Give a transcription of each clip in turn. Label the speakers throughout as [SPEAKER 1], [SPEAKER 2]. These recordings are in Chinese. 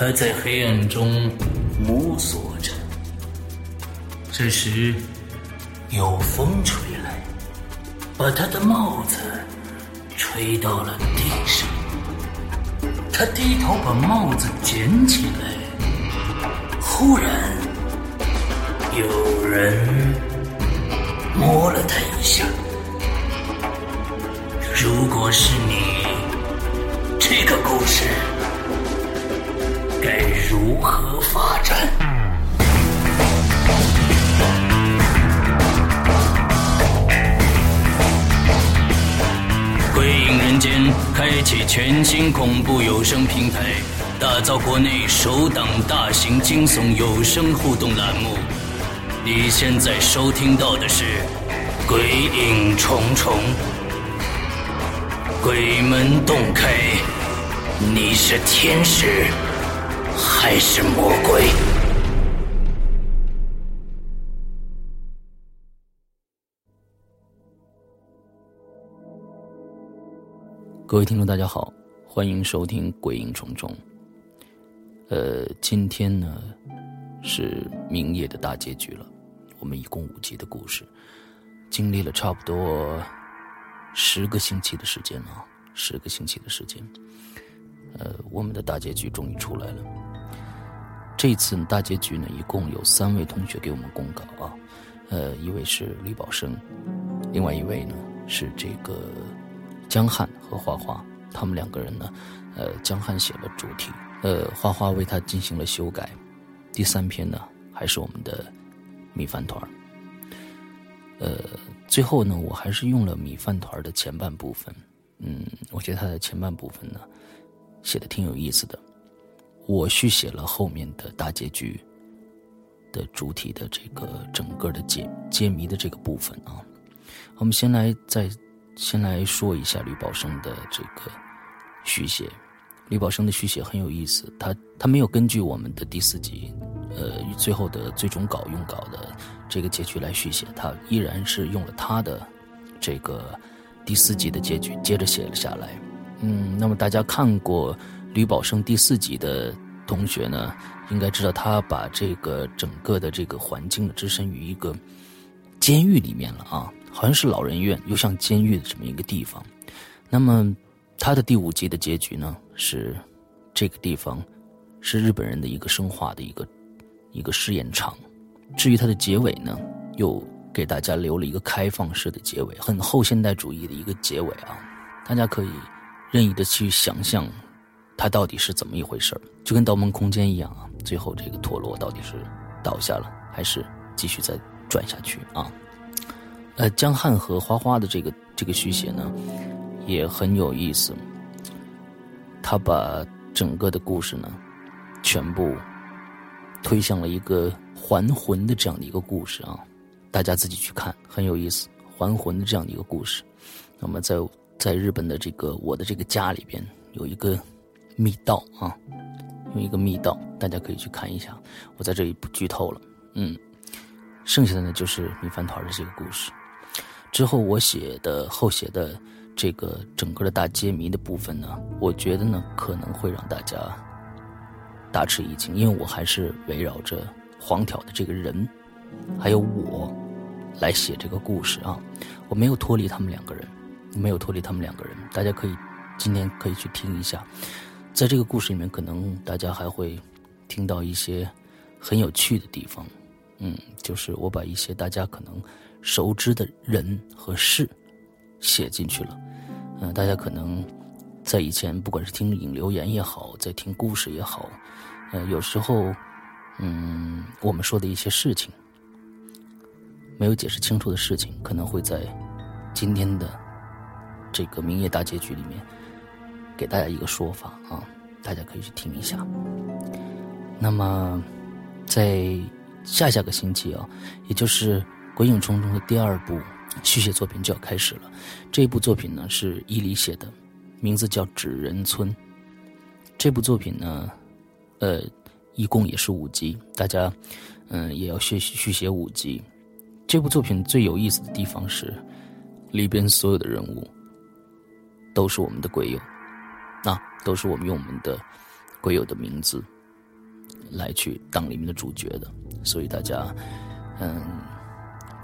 [SPEAKER 1] 他在黑暗中摸索着。这时，有风吹来，把他的帽子吹到了地上。他低头把帽子捡起来，忽然有人摸了他一下。全新恐怖有声平台，打造国内首档大型惊悚有声互动栏目。你现在收听到的是《鬼影重重》，鬼门洞开。你是天使还是魔鬼？各位听众，大家好，欢迎收听《鬼影重重》。呃，今天呢是明夜的大结局了。我们一共五集的故事，经历了差不多十个星期的时间啊，十个星期的时间。呃，我们的大结局终于出来了。这次大结局呢，一共有三位同学给我们公告啊。呃，一位是吕宝生，另外一位呢是这个江汉和花花。他们两个人呢，呃，江汉写了主题，呃，花花为他进行了修改。第三篇呢，还是我们的米饭团呃，最后呢，我还是用了米饭团的前半部分。嗯，我觉得它的前半部分呢。写的挺有意思的，我续写了后面的大结局的主体的这个整个的解揭谜的这个部分啊。我们先来再先来说一下吕宝生的这个续写。吕宝生的续写很有意思，他他没有根据我们的第四集呃最后的最终稿用稿的这个结局来续写，他依然是用了他的这个第四集的结局接着写了下来。嗯，那么大家看过吕宝生第四集的同学呢，应该知道他把这个整个的这个环境置身于一个监狱里面了啊，好像是老人院又像监狱的这么一个地方。那么他的第五集的结局呢，是这个地方是日本人的一个生化的一个一个试验场。至于它的结尾呢，又给大家留了一个开放式的结尾，很后现代主义的一个结尾啊，大家可以。任意的去想象，它到底是怎么一回事就跟《盗梦空间》一样啊。最后这个陀螺到底是倒下了，还是继续再转下去啊？呃，江汉和花花的这个这个续写呢，也很有意思。他把整个的故事呢，全部推向了一个还魂的这样的一个故事啊。大家自己去看，很有意思，还魂的这样的一个故事。那么在。在日本的这个我的这个家里边有一个密道啊，有一个密道，大家可以去看一下。我在这里不剧透了，嗯，剩下的呢就是米饭团的这个故事。之后我写的后写的这个整个的大揭谜的部分呢，我觉得呢可能会让大家大吃一惊，因为我还是围绕着黄条的这个人，还有我来写这个故事啊，我没有脱离他们两个人，没有脱离他们两个人，大家可以今天可以去听一下，在这个故事里面，可能大家还会听到一些很有趣的地方，嗯，就是我把一些大家可能熟知的人和事写进去了，嗯，大家可能在以前不管是听影留言也好，在听故事也好，呃，有时候，嗯，我们说的一些事情。没有解释清楚的事情，可能会在今天的这个明夜大结局里面给大家一个说法啊，大家可以去听一下。那么，在下下个星期啊，也就是《鬼影重重》的第二部续写作品就要开始了。这部作品呢是伊犁写的，名字叫《纸人村》。这部作品呢，呃，一共也是五集，大家嗯也要续续写五集。这部作品最有意思的地方是，里边所有的人物都是我们的鬼友，那都是我们用我们的鬼友的名字来去当里面的主角的，所以大家嗯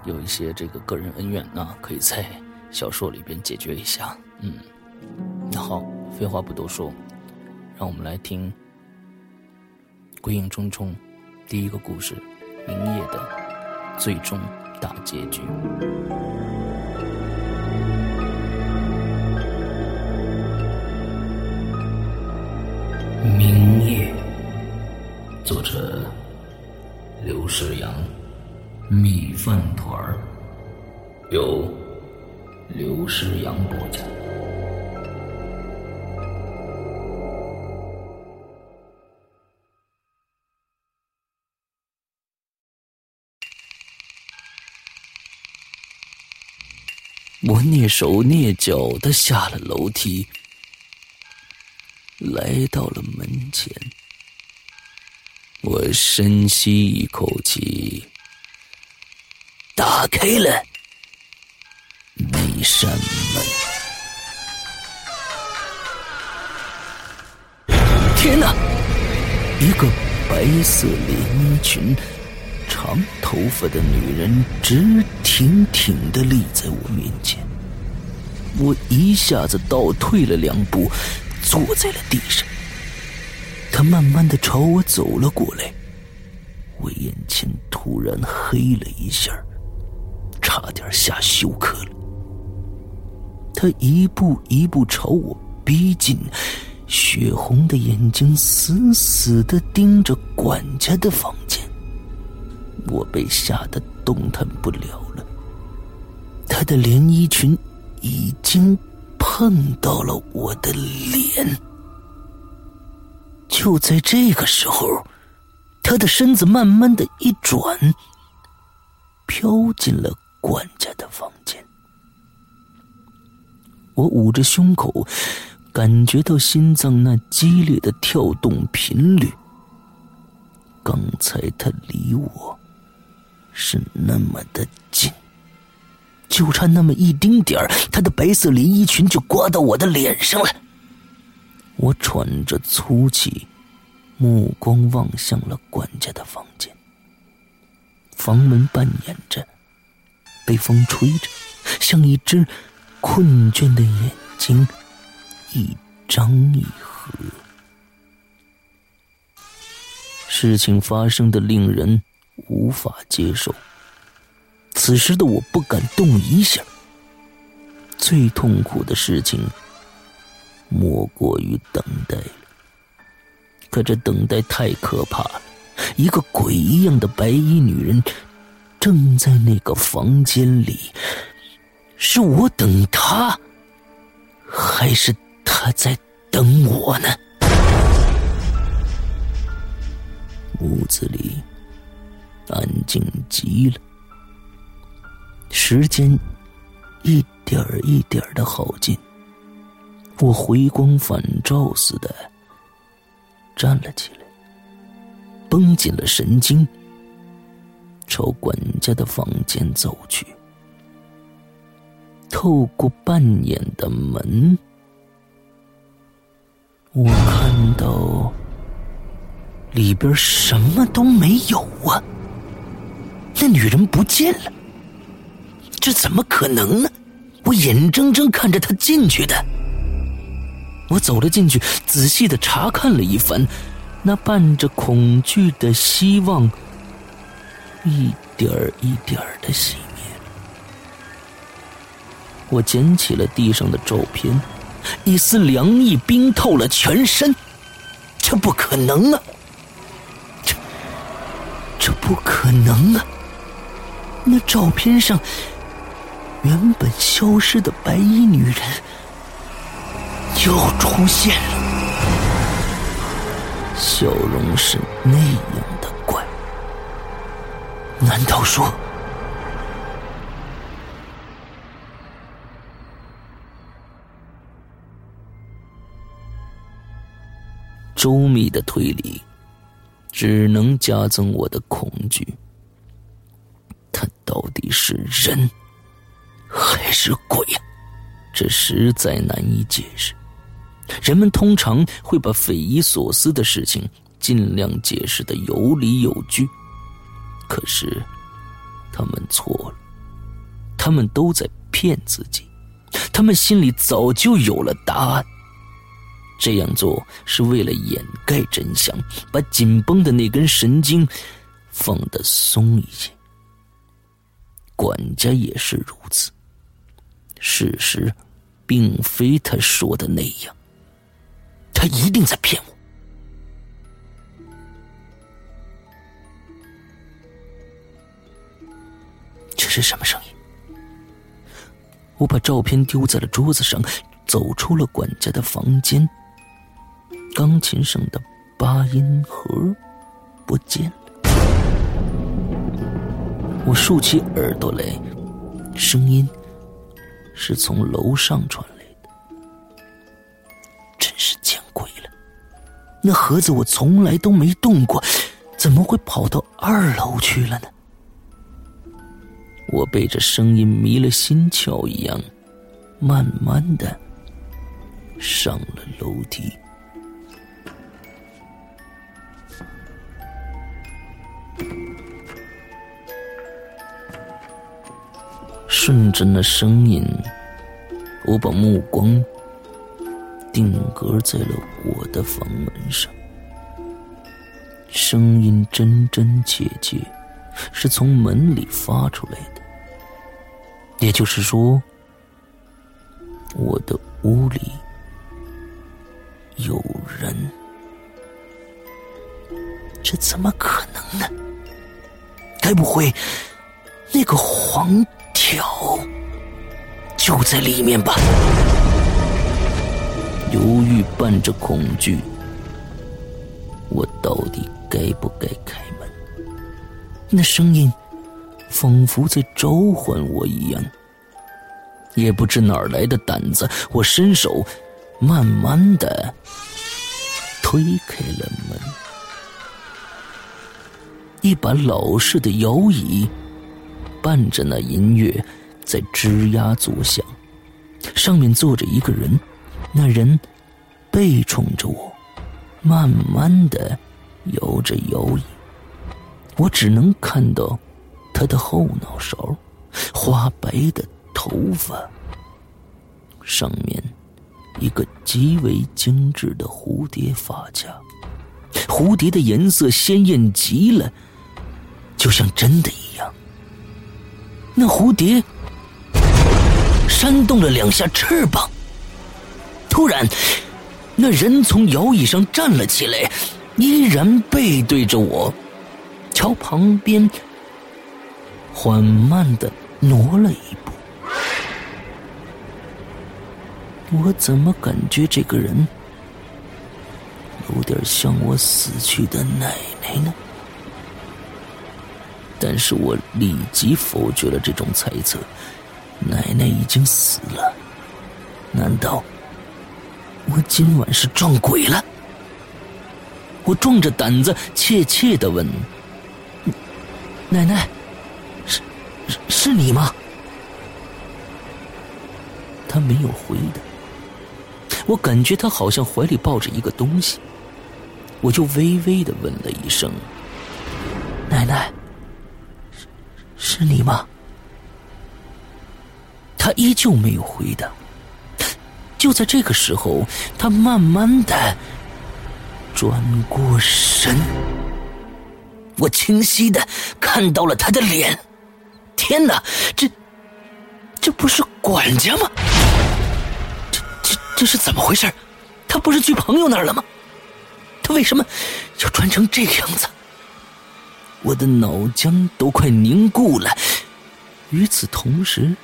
[SPEAKER 1] 有一些这个个人恩怨，呢可以在小说里边解决一下。嗯，那好，废话不多说，让我们来听《鬼影重重》第一个故事《明夜的最终》。大结局。明夜，作者刘世阳，米饭团儿，由刘世阳播讲。我蹑手蹑脚的下了楼梯，来到了门前。我深吸一口气，打开了那扇门。天哪！一个白色连衣裙。长头发的女人直挺挺的立在我面前，我一下子倒退了两步，坐在了地上。她慢慢的朝我走了过来，我眼前突然黑了一下，差点吓休克了。他一步一步朝我逼近，血红的眼睛死死的盯着管家的房间。我被吓得动弹不了了。他的连衣裙已经碰到了我的脸。就在这个时候，他的身子慢慢的一转，飘进了管家的房间。我捂着胸口，感觉到心脏那激烈的跳动频率。刚才他离我。是那么的近，就差那么一丁点儿，他的白色连衣裙就刮到我的脸上了。我喘着粗气，目光望向了管家的房间。房门半掩着，被风吹着，像一只困倦的眼睛，一张一合。事情发生的令人。无法接受。此时的我不敢动一下。最痛苦的事情，莫过于等待。可这等待太可怕了。一个鬼一样的白衣女人，正在那个房间里。是我等他，还是他在等我呢？屋子里。安静极了，时间一点一点的耗尽，我回光返照似的站了起来，绷紧了神经，朝管家的房间走去。透过半掩的门，我看到里边什么都没有啊。那女人不见了，这怎么可能呢？我眼睁睁看着她进去的。我走了进去，仔细的查看了一番，那伴着恐惧的希望，一点儿一点儿的熄灭。我捡起了地上的照片，一丝凉意冰透了全身。这不可能啊！这这不可能啊！那照片上原本消失的白衣女人。又出现了，笑容是那样。难道说，周密的推理只能加增我的恐惧？他到底是人还是鬼？这实在难以解释。人们通常会把匪夷所思的事情尽量解释的有理有据，可是他们错了，他们都在骗自己，他们心里早就有了答案。这样做是为了掩盖真相，把紧绷的那根神经放得松一些。管家也是如此。事实并非他说的那样。他一定在骗我。这是什么声音？我把照片丢在了桌子上，走出了管家的房间。钢琴上的八音盒不见了。我竖起耳朵来，声音是从楼上传来的。真是见鬼了。那盒子我从来都没动过，怎么会跑到二楼去了呢？我被这声音迷了心窍一样，慢慢的上了楼梯，顺着那声音，我把目光。定格在了我的房门上，声音真真切切，是从门里发出来的。也就是说，我的屋里有人，这怎么可能呢？该不会那个黄条就在里面吧？犹豫伴着恐惧，我到底该不该开门？那声音仿佛在召唤我一样。也不知哪儿来的胆子，我伸手慢慢的推开了门。一把老式的摇椅伴着那音乐在吱呀作响，上面坐着一个人。那人背冲着我，慢慢的摇着摇椅，我只能看到他的后脑勺，花白的头发，上面一个极为精致的蝴蝶发卡，蝴蝶的颜色鲜艳极了，就像真的一样。那蝴蝶扇动了两下翅膀。突然，那人从摇椅上站了起来，依然背对着我，朝旁边缓慢的挪了一步。我怎么感觉这个人有点像我死去的奶奶呢？但是我立即否决了这种猜测。奶奶已经死了，难道？我今晚是撞鬼了。我壮着胆子怯怯的问：“奶奶，是是你吗？”他没有回答。我感觉他好像怀里抱着一个东西，我就微微的问了一声：“奶奶，是是你吗？”他依旧没有回答。就在这个时候，他慢慢的转过身，我清晰的看到了他的脸。天哪，这这不是管家吗？这这这是怎么回事？他不是去朋友那儿了吗？他为什么要穿成这个样子？我的脑浆都快凝固了。与此同时，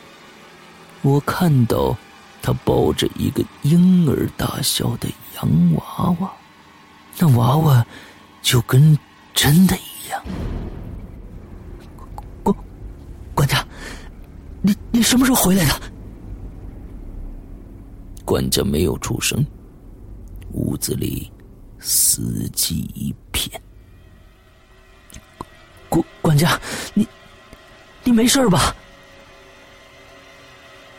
[SPEAKER 1] 我看到他抱着一个婴儿大小的洋娃娃，那娃娃就跟真的一样。管管家，你你什么时候回来的？管家没有出声，屋子里死寂一片。管管家，你你没事吧？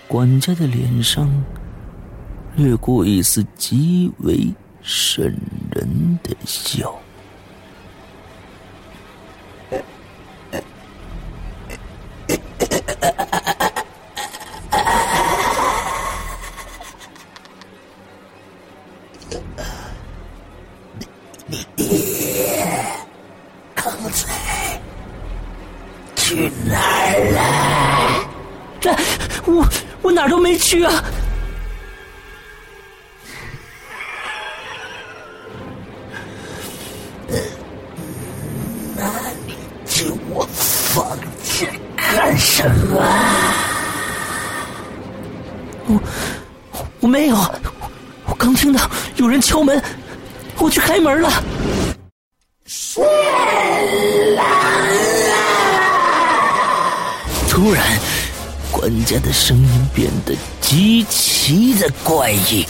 [SPEAKER 1] 管家的脸上掠过一丝极为渗人的笑。门了。是狼啊！突然。管家的声音变得极其的怪异。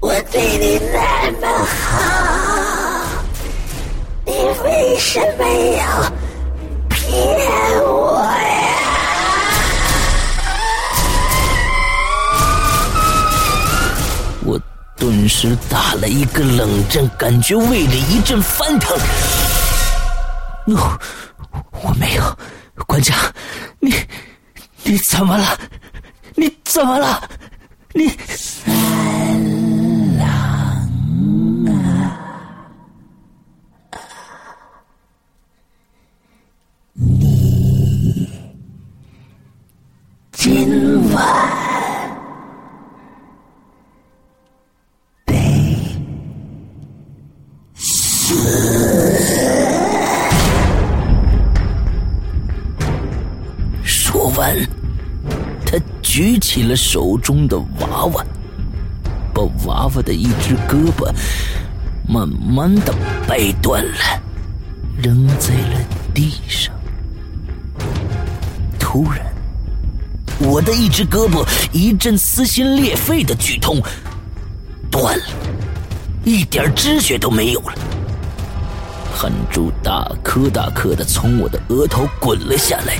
[SPEAKER 1] 我对你那么好，你为什么要只打了一个冷战，感觉胃里一阵翻腾。我我没有，管家，你。你怎么了？你怎么了？起了手中的娃娃，把娃娃的一只胳膊慢慢的掰断了，扔在了地上。突然，我的一只胳膊一阵撕心裂肺的剧痛，断了，一点知觉都没有了。汗珠大颗大颗的从我的额头滚了下来，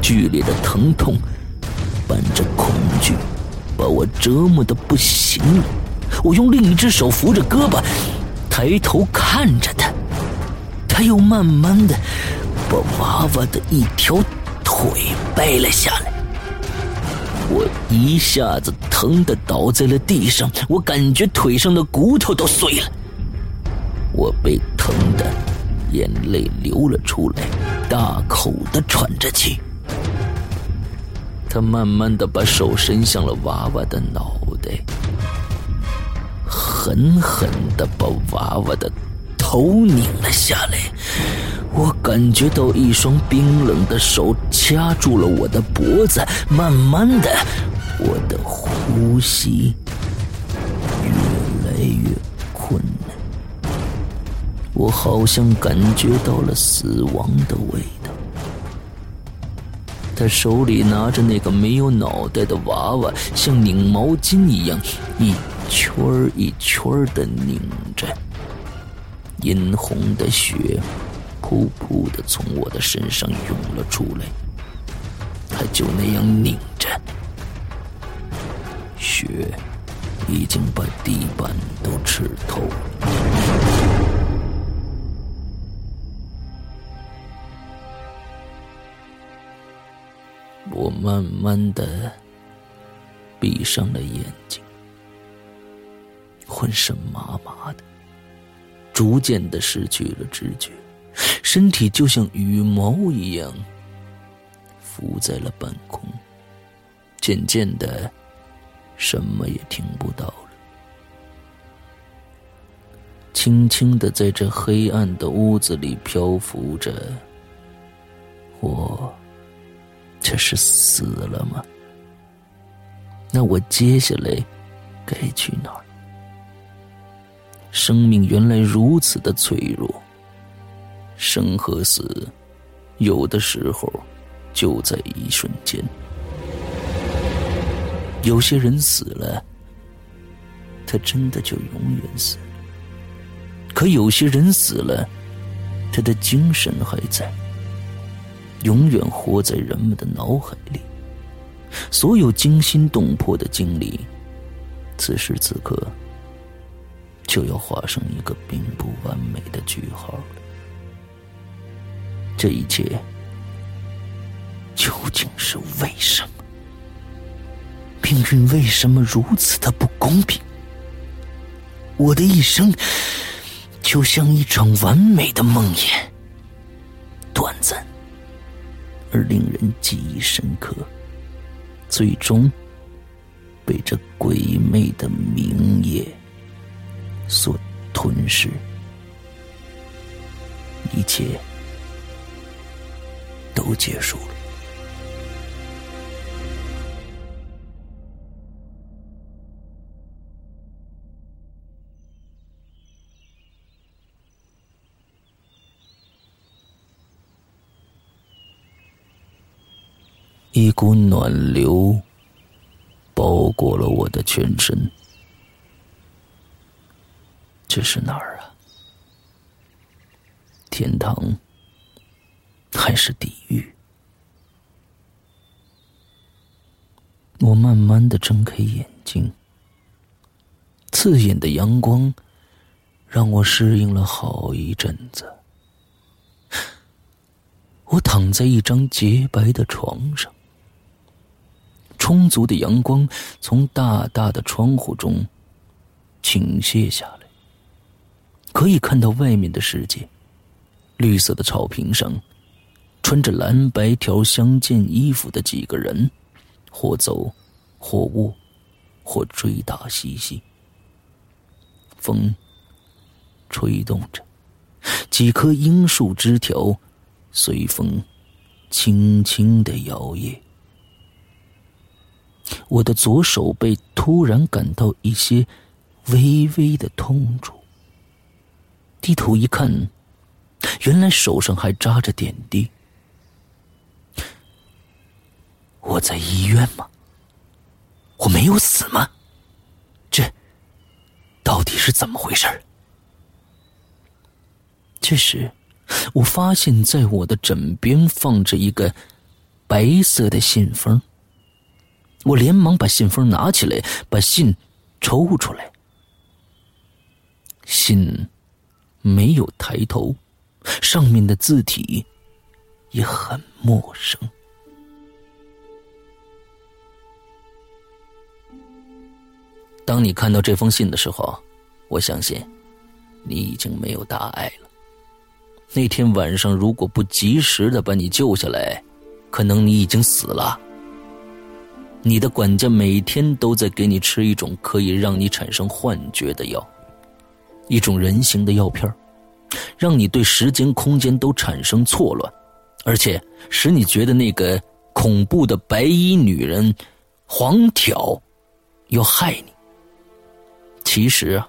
[SPEAKER 1] 剧烈的疼痛。伴着恐惧，把我折磨的不行了。我用另一只手扶着胳膊，抬头看着他，他又慢慢的把娃娃的一条腿掰了下来。我一下子疼的倒在了地上，我感觉腿上的骨头都碎了。我被疼的眼泪流了出来，大口的喘着气。他慢慢的把手伸向了娃娃的脑袋，狠狠的把娃娃的头拧了下来。我感觉到一双冰冷的手掐住了我的脖子，慢慢的，我的呼吸越来越困难。我好像感觉到了死亡的味道。他手里拿着那个没有脑袋的娃娃，像拧毛巾一样，一圈儿一圈儿的拧着。殷红的血噗噗的从我的身上涌了出来。他就那样拧着，血已经把地板都吃透了。我慢慢的闭上了眼睛，浑身麻麻的，逐渐的失去了知觉，身体就像羽毛一样浮在了半空，渐渐的，什么也听不到了，轻轻的在这黑暗的屋子里漂浮着，我这是死了吗？那我接下来该去哪儿？生命原来如此的脆弱，生和死有的时候就在一瞬间。有些人死了，他真的就永远死了；可有些人死了，他的精神还在，永远活在人们的脑海里。所有惊心动魄的经历，此时此刻就要画上一个并不完美的句号了。这一切究竟是为什么？命运为什么如此的不公平？我的一生就像一场完美的梦魇，短暂而令人记忆深刻。最终被这鬼魅的明夜所吞噬，一切都结束了。一股暖流包裹了我的全身，这是哪儿啊？天堂还是地狱？我慢慢的睁开眼睛，刺眼的阳光让我适应了好一阵子。我躺在一张洁白的床上。充足的阳光从大大的窗户中倾泻下来，可以看到外面的世界。绿色的草坪上，穿着蓝白条相间衣服的几个人，或走，或卧，或追打嬉戏。风吹动着，几棵樱树枝条随风轻轻的摇曳。我的左手背突然感到一些微微的痛楚，低头一看，原来手上还扎着点滴。我在医院吗？我没有死吗？这到底是怎么回事？这时，我发现在我的枕边放着一个白色的信封。我连忙把信封拿起来，把信抽出来。信没有抬头，上面的字体也很陌生。当你看到这封信的时候，我相信你已经没有大碍了。那天晚上如果不及时的把你救下来，可能你已经死了。你的管家每天都在给你吃一种可以让你产生幻觉的药，一种人形的药片让你对时间、空间都产生错乱，而且使你觉得那个恐怖的白衣女人黄挑要害你。其实，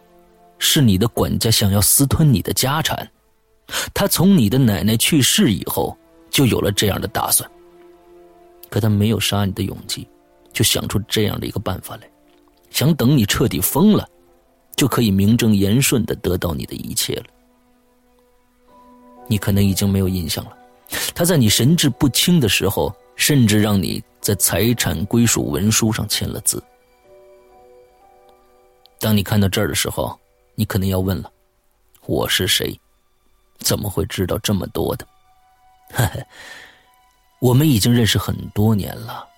[SPEAKER 1] 是你的管家想要私吞你的家产，他从你的奶奶去世以后就有了这样的打算，可他没有杀你的勇气。就想出这样的一个办法来，想等你彻底疯了，就可以名正言顺的得到你的一切了。你可能已经没有印象了，他在你神志不清的时候，甚至让你在财产归属文书上签了字。当你看到这儿的时候，你可能要问了：我是谁？怎么会知道这么多的？呵呵，我们已经认识很多年了。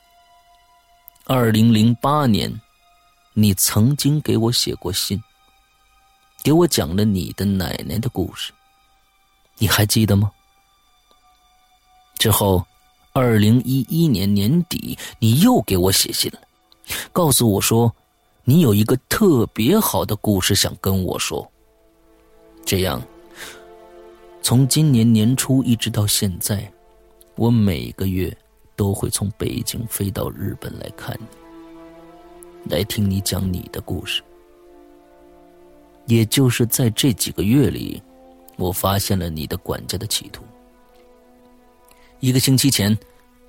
[SPEAKER 1] 二零零八年，你曾经给我写过信，给我讲了你的奶奶的故事，你还记得吗？之后，二零一一年年底，你又给我写信了，告诉我说，你有一个特别好的故事想跟我说。这样，从今年年初一直到现在，我每个月。都会从北京飞到日本来看你，来听你讲你的故事。也就是在这几个月里，我发现了你的管家的企图。一个星期前，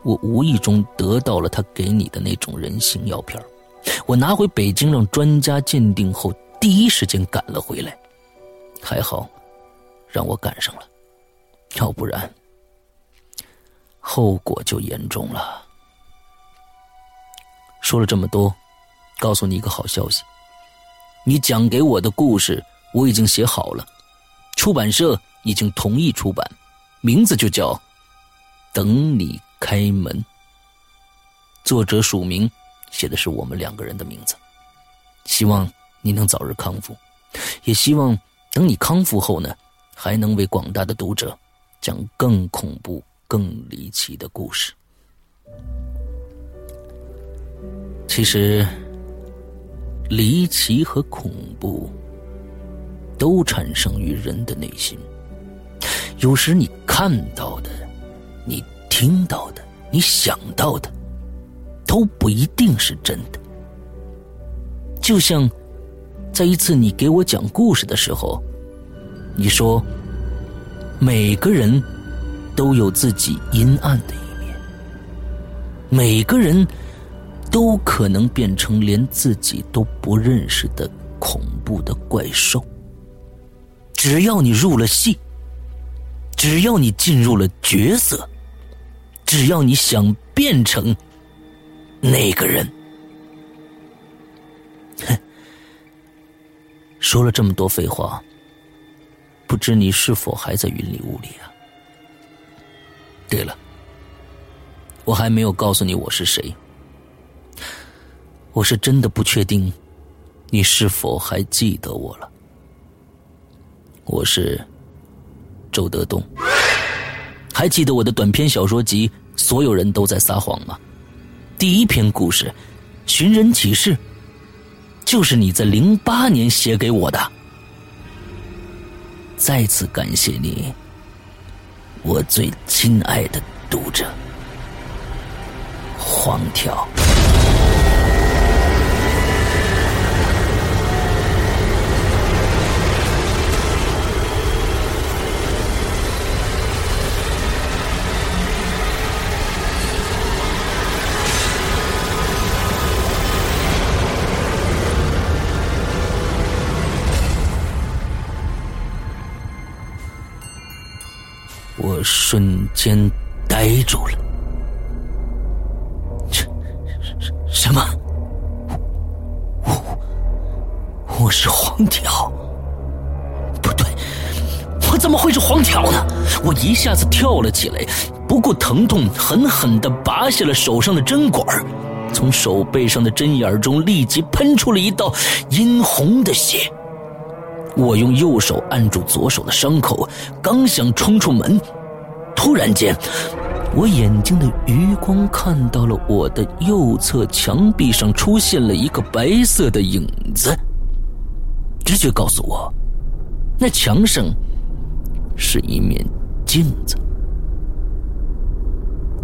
[SPEAKER 1] 我无意中得到了他给你的那种人形药片我拿回北京让专家鉴定后，第一时间赶了回来。还好，让我赶上了，要不然。后果就严重了。说了这么多，告诉你一个好消息：你讲给我的故事我已经写好了，出版社已经同意出版，名字就叫《等你开门》。作者署名写的是我们两个人的名字。希望你能早日康复，也希望等你康复后呢，还能为广大的读者讲更恐怖。更离奇的故事。其实，离奇和恐怖都产生于人的内心。有时你看到的、你听到的、你想到的，都不一定是真的。就像在一次你给我讲故事的时候，你说每个人。都有自己阴暗的一面，每个人都可能变成连自己都不认识的恐怖的怪兽。只要你入了戏，只要你进入了角色，只要你想变成那个人，哼，说了这么多废话，不知你是否还在云里雾里啊？对了，我还没有告诉你我是谁。我是真的不确定，你是否还记得我了？我是周德东。还记得我的短篇小说集《所有人都在撒谎》吗？第一篇故事《寻人启事》，就是你在零八年写给我的。再次感谢你。我最亲爱的读者，黄条。我瞬间呆住了。这什么？我我是黄条？不对，我怎么会是黄条呢？我一下子跳了起来，不顾疼痛，狠狠的拔下了手上的针管从手背上的针眼中立即喷出了一道殷红的血。我用右手按住左手的伤口，刚想冲出门。突然间，我眼睛的余光看到了我的右侧墙壁上出现了一个白色的影子。直觉告诉我，那墙上是一面镜子。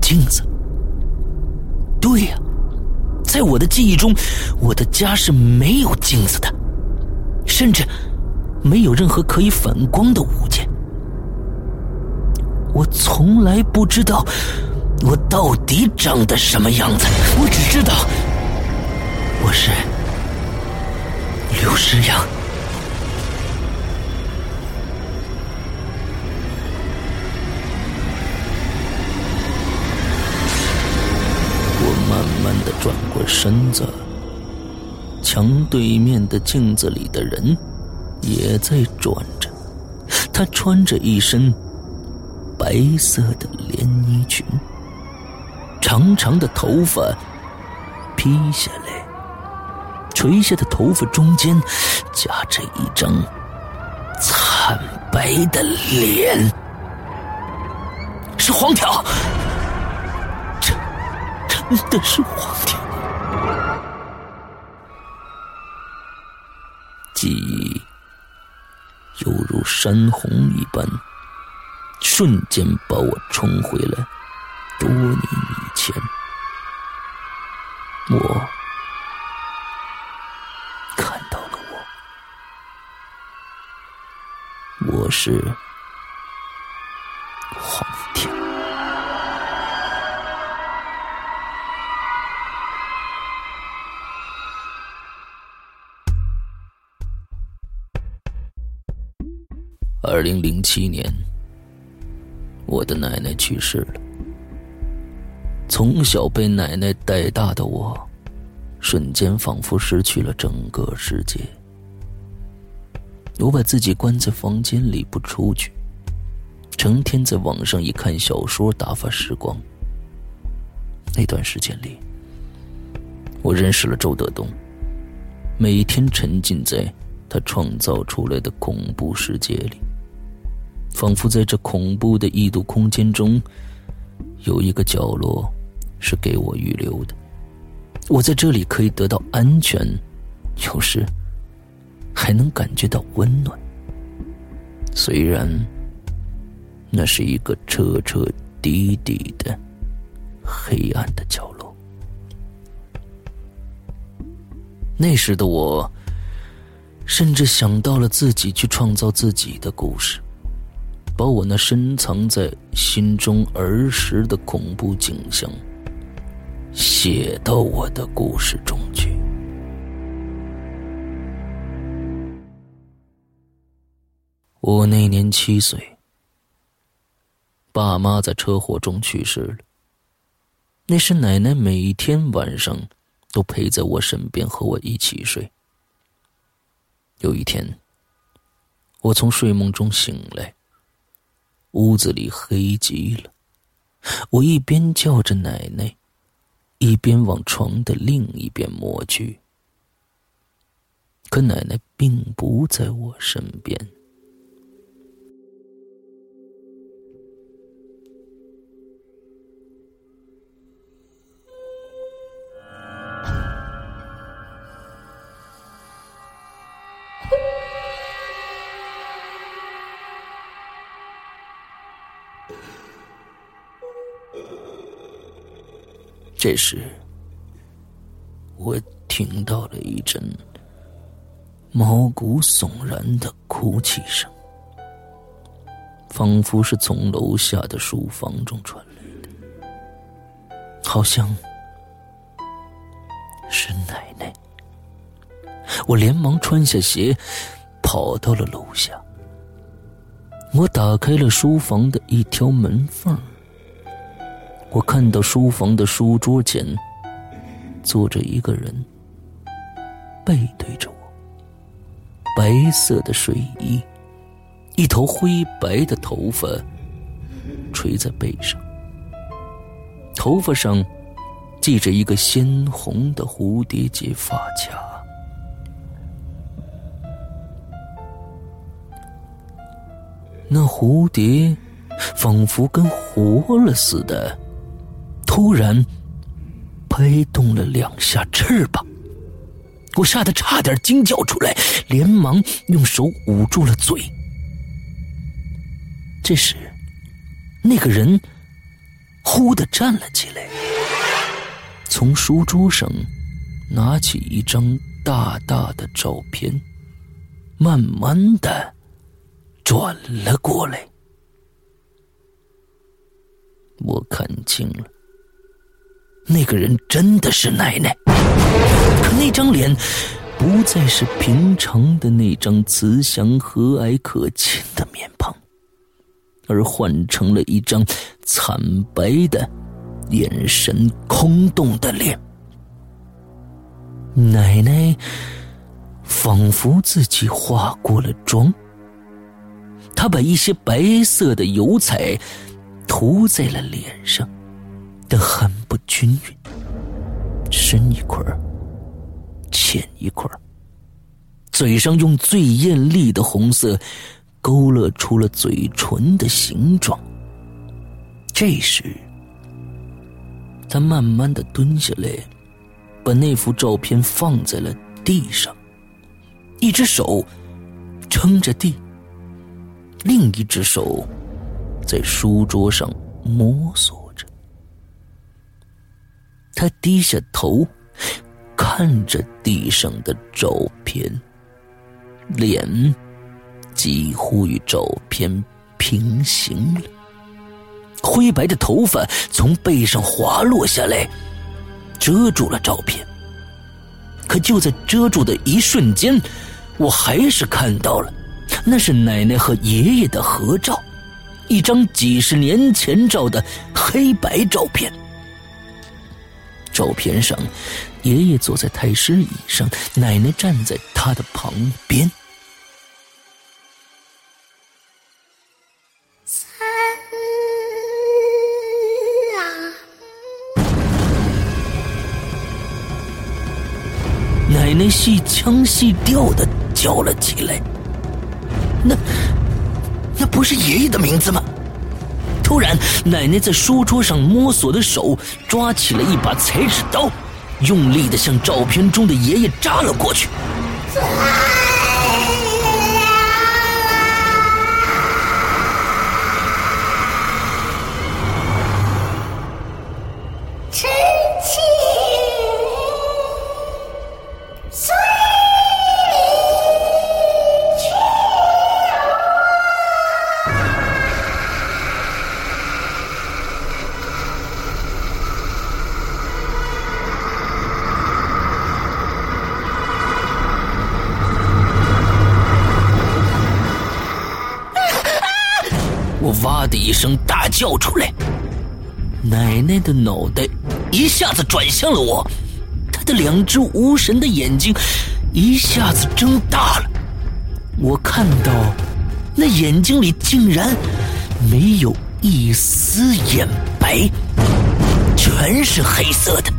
[SPEAKER 1] 镜子，对呀，在我的记忆中，我的家是没有镜子的，甚至没有任何可以反光的物件。我从来不知道我到底长得什么样子，我只知道我是刘诗阳。我慢慢的转过身子，墙对面的镜子里的人也在转着，他穿着一身。白色的连衣裙，长长的头发披下来，垂下的头发中间夹着一张惨白的脸，是黄条，真真的是黄条。记忆犹如山洪一般，瞬间把我冲回了多年以前。我看到了我，我是黄二零零七年，我的奶奶去世了。从小被奶奶带大的我，瞬间仿佛失去了整个世界。我把自己关在房间里不出去，成天在网上一看小说打发时光。那段时间里，我认识了周德东，每天沉浸在他创造出来的恐怖世界里，仿佛在这恐怖的异度空间中，有一个角落。是给我预留的，我在这里可以得到安全，有时还能感觉到温暖。虽然那是一个彻彻底底的黑暗的角落，那时的我甚至想到了自己去创造自己的故事，把我那深藏在心中儿时的恐怖景象。写到我的故事中去。我那年七岁，爸妈在车祸中去世了。那时奶奶每天晚上都陪在我身边和我一起睡。有一天，我从睡梦中醒来，屋子里黑极了。我一边叫着奶奶。一边往床的另一边摸去，可奶奶并不在我身边。这时，我听到了一阵毛骨悚然的哭泣声，仿佛是从楼下的书房中传来的，好像是奶奶。我连忙穿下鞋，跑到了楼下。我打开了书房的一条门缝。我看到书房的书桌前坐着一个人，背对着我，白色的睡衣，一头灰白的头发垂在背上，头发上系着一个鲜红的蝴蝶结发卡，那蝴蝶仿佛跟活了似的。突然，拍动了两下翅膀，我吓得差点惊叫出来，连忙用手捂住了嘴。这时，那个人忽的站了起来，从书桌上拿起一张大大的照片，慢慢的转了过来。我看清了。那个人真的是奶奶，可那张脸不再是平常的那张慈祥和蔼可亲的面庞，而换成了一张惨白的、眼神空洞的脸。奶奶仿佛自己化过了妆，她把一些白色的油彩涂在了脸上。的很不均匀，深一块浅一块嘴上用最艳丽的红色勾勒出了嘴唇的形状。这时，他慢慢的蹲下来，把那幅照片放在了地上，一只手撑着地，另一只手在书桌上摸索。他低下头，看着地上的照片，脸几乎与照片平行了。灰白的头发从背上滑落下来，遮住了照片。可就在遮住的一瞬间，我还是看到了，那是奶奶和爷爷的合照，一张几十年前照的黑白照片。照片上，爷爷坐在太师椅上，奶奶站在他的旁边。奶奶细腔细调的叫了起来：“那，那不是爷爷的名字吗？”突然，奶奶在书桌上摸索的手抓起了一把裁纸刀，用力的向照片中的爷爷扎了过去。叫出来，奶奶的脑袋一下子转向了我，她的两只无神的眼睛一下子睁大了，我看到那眼睛里竟然没有一丝眼白，全是黑色的。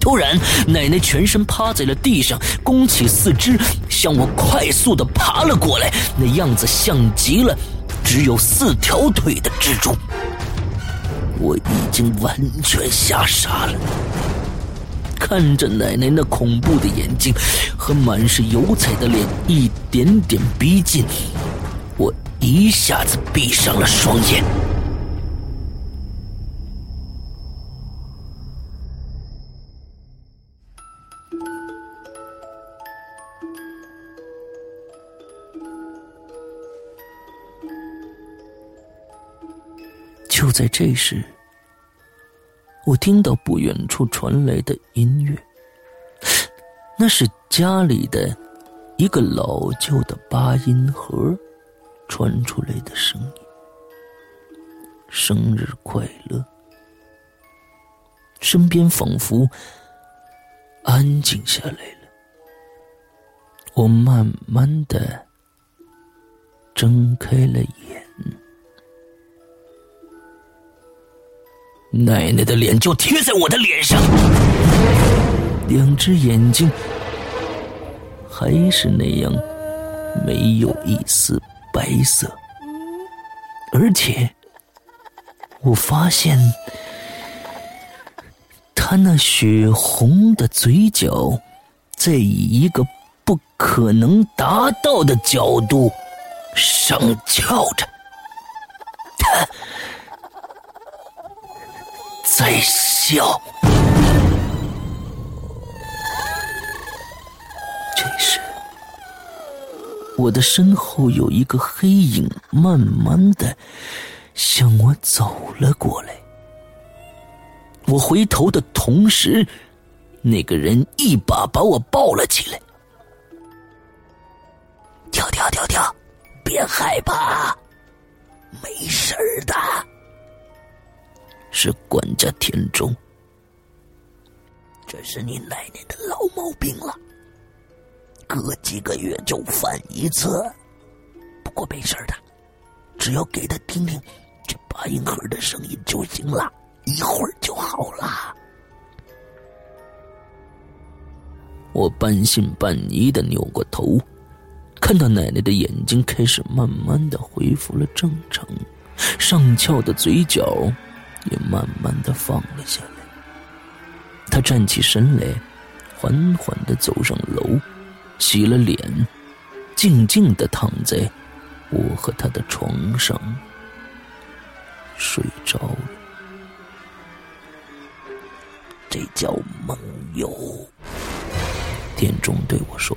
[SPEAKER 1] 突然，奶奶全身趴在了地上，弓起四肢向我快速的爬了过来，那样子像极了。只有四条腿的蜘蛛，我已经完全吓傻了。看着奶奶那恐怖的眼睛和满是油彩的脸一点点逼近，我一下子闭上了双眼。在这时，我听到不远处传来的音乐，那是家里的一个老旧的八音盒传出来的声音。生日快乐！身边仿佛安静下来了，我慢慢的睁开了眼。奶奶的脸就贴在我的脸上，两只眼睛还是那样没有一丝白色，而且我发现他那血红的嘴角在以一个不可能达到的角度上翘着，他。在笑。这时，我的身后有一个黑影慢慢的向我走了过来。我回头的同时，那个人一把把我抱了起来。跳跳跳跳，别害怕，没事的。是管家田中，这是你奶奶的老毛病了，隔几个月就犯一次。不过没事的，只要给他听听这八音盒的声音就行了，一会儿就好了。我半信半疑的扭过头，看到奶奶的眼睛开始慢慢的恢复了正常，上翘的嘴角也慢慢的放了下来。他站起身来，缓缓的走上楼，洗了脸，静静的躺在我和她的床上，睡着了。这叫梦游。田中对我说：“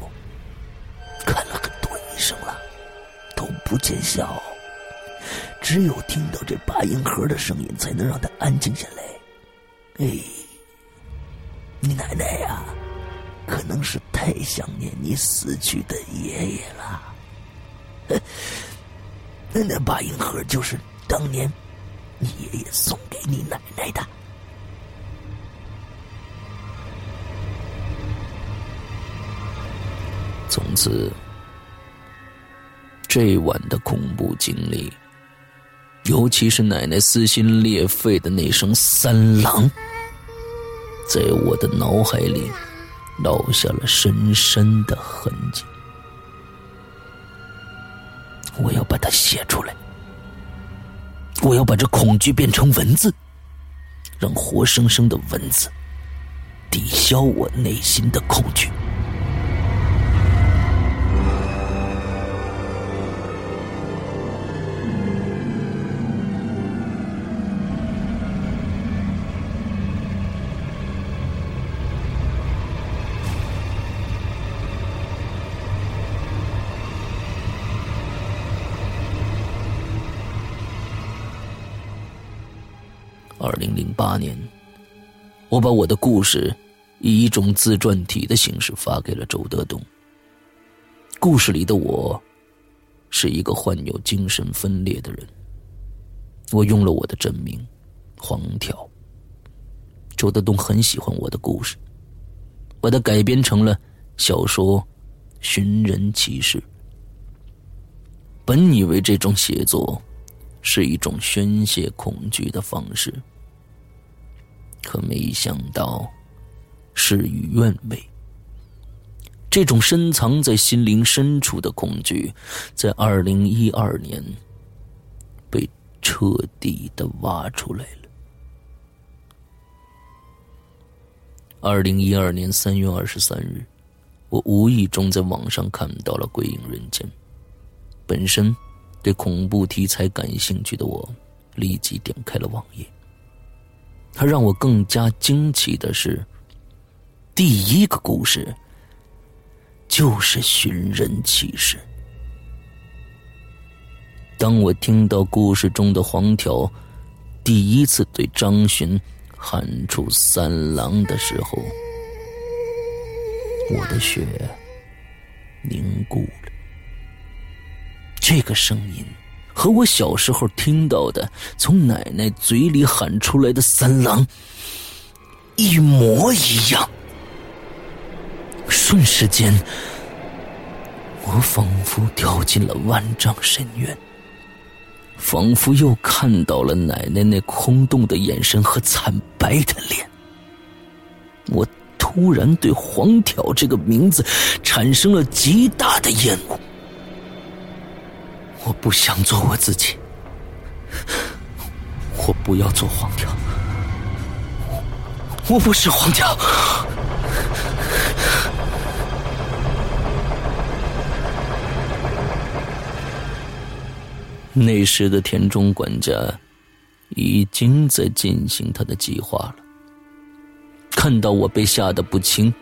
[SPEAKER 1] 看了很多医生了，都不见效。只有听到这八音盒的声音，才能让他安静下来。哎，你奶奶呀，可能是太想念你死去的爷爷了。那那八音盒就是当年你爷爷送给你奶奶的。”从此，这晚的恐怖经历，尤其是奶奶撕心裂肺的那声“三郎”，在我的脑海里烙下了深深的痕迹。我要把它写出来，我要把这恐惧变成文字，让活生生的文字抵消我内心的恐惧。零零八年，我把我的故事以一种自传体的形式发给了周德东。故事里的我，是一个患有精神分裂的人。我用了我的真名黄条。周德东很喜欢我的故事，把它改编成了小说《寻人启事》。本以为这种写作是一种宣泄恐惧的方式。可没想到，事与愿违。这种深藏在心灵深处的恐惧，在二零一二年被彻底的挖出来了。二零一二年三月二十三日，我无意中在网上看到了《鬼影人间》，本身对恐怖题材感兴趣的我，立即点开了网页。他让我更加惊奇的是，第一个故事就是寻人启事。当我听到故事中的黄条第一次对张巡喊出“三郎”的时候，我的血凝固了。这个声音。和我小时候听到的从奶奶嘴里喊出来的“三郎”一模一样，瞬时间，我仿佛掉进了万丈深渊，仿佛又看到了奶奶那空洞的眼神和惨白的脸。我突然对“黄条”这个名字产生了极大的厌恶。我不想做我自己，我不要做黄条，我不是黄条。那时的田中管家已经在进行他的计划了。看到我被吓得不轻，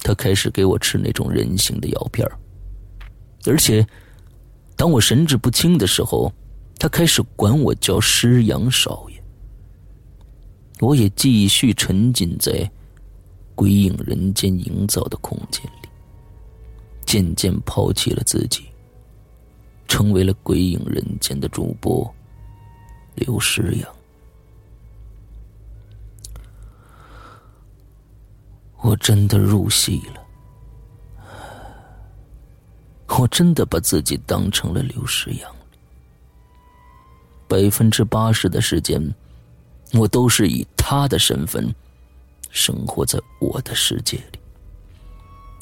[SPEAKER 1] 他开始给我吃那种人形的药片而且。当我神志不清的时候，他开始管我叫师阳少爷。我也继续沉浸在鬼影人间营造的空间里，渐渐抛弃了自己，成为了鬼影人间的主播刘诗阳。我真的入戏了。我真的把自己当成了刘诗阳，百分之八十的时间，我都是以他的身份生活在我的世界里。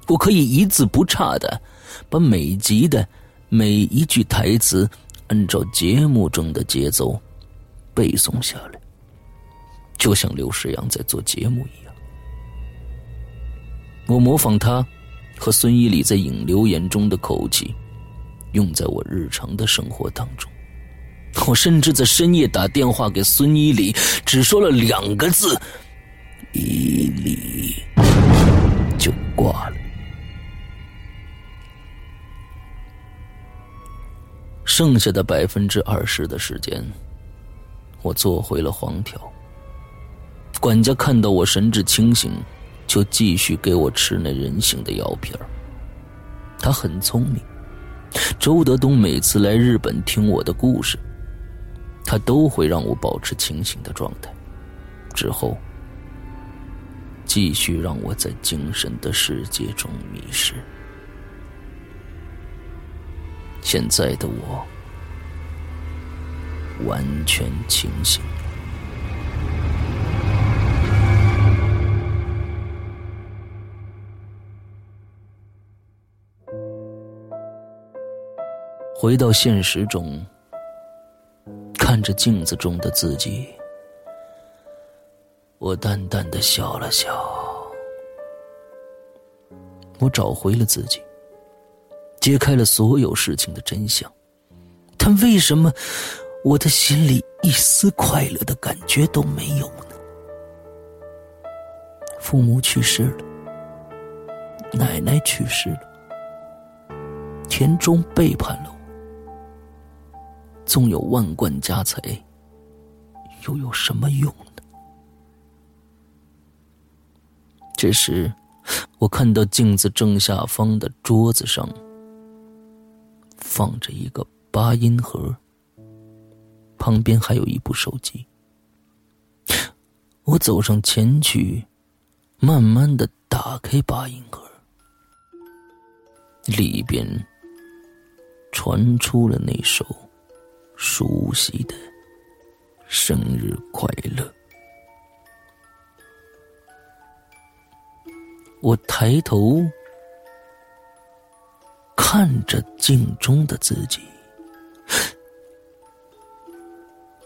[SPEAKER 1] 我可以一字不差的把每集的每一句台词按照节目中的节奏背诵下来，就像刘诗阳在做节目一样。我模仿他和孙一礼在影留言中的口气，用在我日常的生活当中。我甚至在深夜打电话给孙一礼，只说了两个字：“一礼”，就挂了。剩下的百分之二十的时间，我做回了黄条。管家看到我神志清醒，就继续给我吃那人形的药片他很聪明。周德东每次来日本听我的故事。他都会让我保持清醒的状态，之后继续让我在精神的世界中迷失。现在的我完全清醒回到现实中。看着镜子中的自己，我淡淡的笑了笑。我找回了自己，揭开了所有事情的真相，但为什么我的心里一丝快乐的感觉都没有呢？父母去世了，奶奶去世了，田中背叛了。纵有万贯家财，又有什么用呢？这时，我看到镜子正下方的桌子上放着一个八音盒，旁边还有一部手机。我走上前去，慢慢的打开八音盒，里边传出了那首。熟悉的生日快乐。我抬头看着镜中的自己，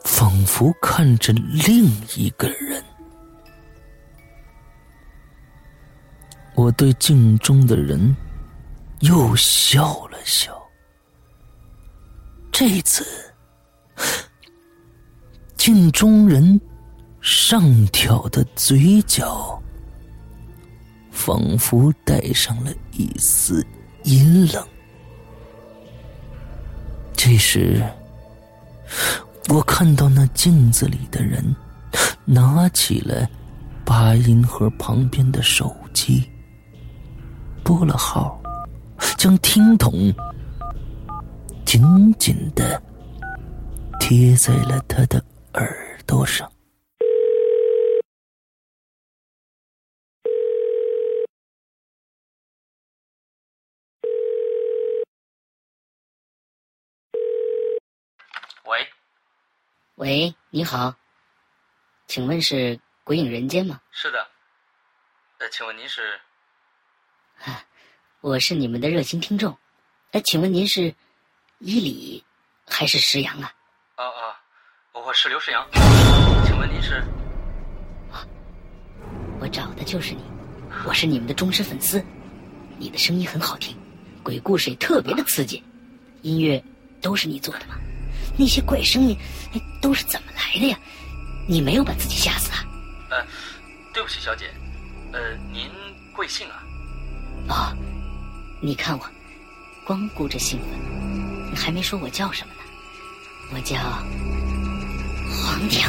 [SPEAKER 1] 仿佛看着另一个人。我对镜中的人又笑了笑，这次。镜中人上挑的嘴角，仿佛带上了一丝阴冷。这时，我看到那镜子里的人拿起了八音盒旁边的手机，拨了号，将听筒紧紧的贴在了他的。耳朵上。
[SPEAKER 2] 喂，
[SPEAKER 3] 喂，你好，请问是《鬼影人间》吗？
[SPEAKER 2] 是的。呃，请问您是？
[SPEAKER 3] 啊，我是你们的热心听众。呃，请问您是伊里还是石阳啊？
[SPEAKER 2] 啊啊。我是刘世阳，请问您是？
[SPEAKER 3] 啊，我找的就是你，我是你们的忠实粉丝，你的声音很好听，鬼故事也特别的刺激，音乐都是你做的吗？那些怪声音，都是怎么来的呀？你没有把自己吓死啊？
[SPEAKER 2] 呃，对不起，小姐，呃，您贵姓啊？
[SPEAKER 3] 哦，你看我，光顾着兴奋，你还没说我叫什么呢？我叫。黄条。